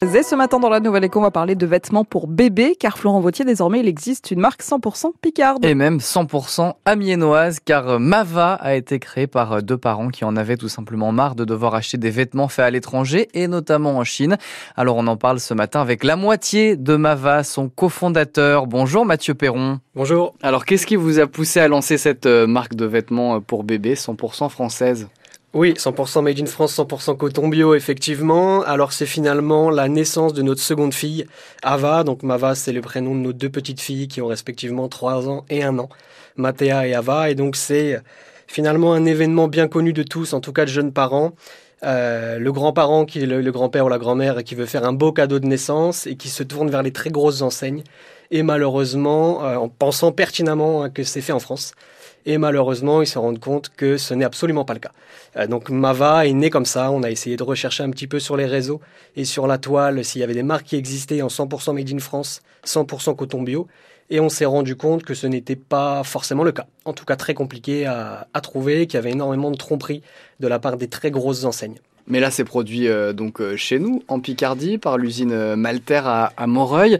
Et ce matin dans la Nouvelle Éco, on va parler de vêtements pour bébés, car Florent Vautier, désormais, il existe une marque 100% picarde. Et même 100% amiénoise, car Mava a été créé par deux parents qui en avaient tout simplement marre de devoir acheter des vêtements faits à l'étranger, et notamment en Chine. Alors on en parle ce matin avec la moitié de Mava, son cofondateur. Bonjour Mathieu Perron. Bonjour. Alors qu'est-ce qui vous a poussé à lancer cette euh, marque de vêtements pour bébés 100% française? Oui, 100% made in France, 100% coton bio, effectivement. Alors c'est finalement la naissance de notre seconde fille, Ava. Donc Mava, c'est le prénom de nos deux petites filles qui ont respectivement 3 ans et 1 an, Mathéa et Ava. Et donc c'est finalement un événement bien connu de tous, en tout cas de jeunes parents. Euh, le grand-parent qui est le, grand-père ou la grand-mère qui veut faire un beau cadeau de naissance et qui se tourne vers les très grosses enseignes et malheureusement euh, en pensant pertinemment que c'est fait en France et malheureusement, ils se rendent compte que ce n'est absolument pas le cas. Euh, donc Mava est né comme ça. On a essayé de rechercher un petit peu sur les réseaux et sur la toile s'il y avait des marques qui existaient en 100% made in France, 100% coton bio. Et on s'est rendu compte que ce n'était pas forcément le cas. En tout cas, très compliqué à, à trouver, qu'il y avait énormément de tromperies de la part des très grosses enseignes. Mais là, c'est produit euh, donc euh, chez nous, en Picardie, par l'usine euh, Malter à, à Moreuil.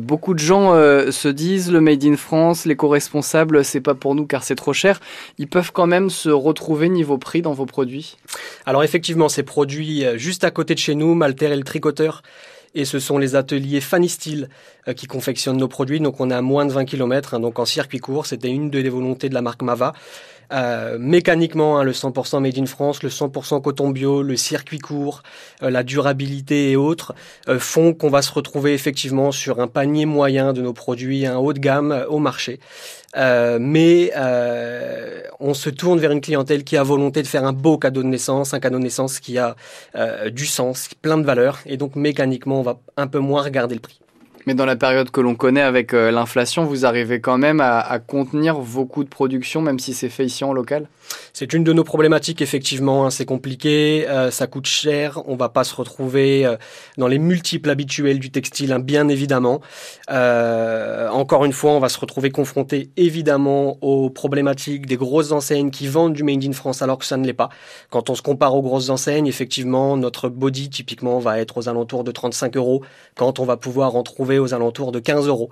beaucoup de gens se disent le Made in France, l'éco-responsable, c'est pas pour nous car c'est trop cher. Ils peuvent quand même se retrouver niveau prix dans vos produits? Alors effectivement, c'est produit juste à côté de chez nous, Malter est le tricoteur et ce sont les ateliers Fanny Steel qui confectionnent nos produits. Donc on est à moins de 20 km, hein, donc en circuit court. C'était une des volontés de la marque Mava. Euh, mécaniquement, hein, le 100% made in France, le 100% coton bio, le circuit court, euh, la durabilité et autres euh, font qu'on va se retrouver effectivement sur un panier moyen de nos produits, un haut de gamme au marché. mais on se tourne vers une clientèle qui a volonté de faire un beau cadeau de naissance, un cadeau de naissance qui a du sens, plein de valeur, et donc mécaniquement, on un peu moins regarder le prix. Mais dans la période que l'on connaît avec euh, l'inflation, vous arrivez quand même à, contenir vos coûts de production, même si c'est fait ici en local? C'est une de nos problématiques, effectivement. Hein. c'est compliqué, euh, ça coûte cher, on va pas se retrouver euh, dans les multiples habituels du textile, hein, bien évidemment. encore une fois, on va se retrouver confronté évidemment aux problématiques des grosses enseignes qui vendent du Made in France alors que ça ne l'est pas. Quand on se compare aux grosses enseignes, effectivement, notre body typiquement va être aux alentours de 35 euros quand on va pouvoir en trouver aux alentours de 15 euros.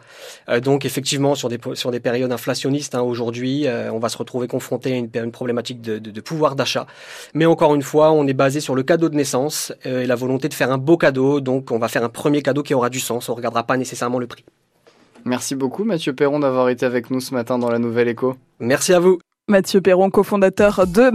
Euh, donc effectivement, sur des, sur des périodes inflationnistes, hein, aujourd'hui, euh, on va se retrouver confronté à une, problématique de, pouvoir d'achat. Mais encore une fois, on est basé sur le cadeau de naissance euh, et la volonté de faire un beau cadeau. Donc on va faire un premier cadeau qui aura du sens. On ne regardera pas nécessairement le prix. Merci beaucoup Mathieu Perron d'avoir été avec nous ce matin dans la Nouvelle Écho. Merci à vous. Mathieu Perron, cofondateur de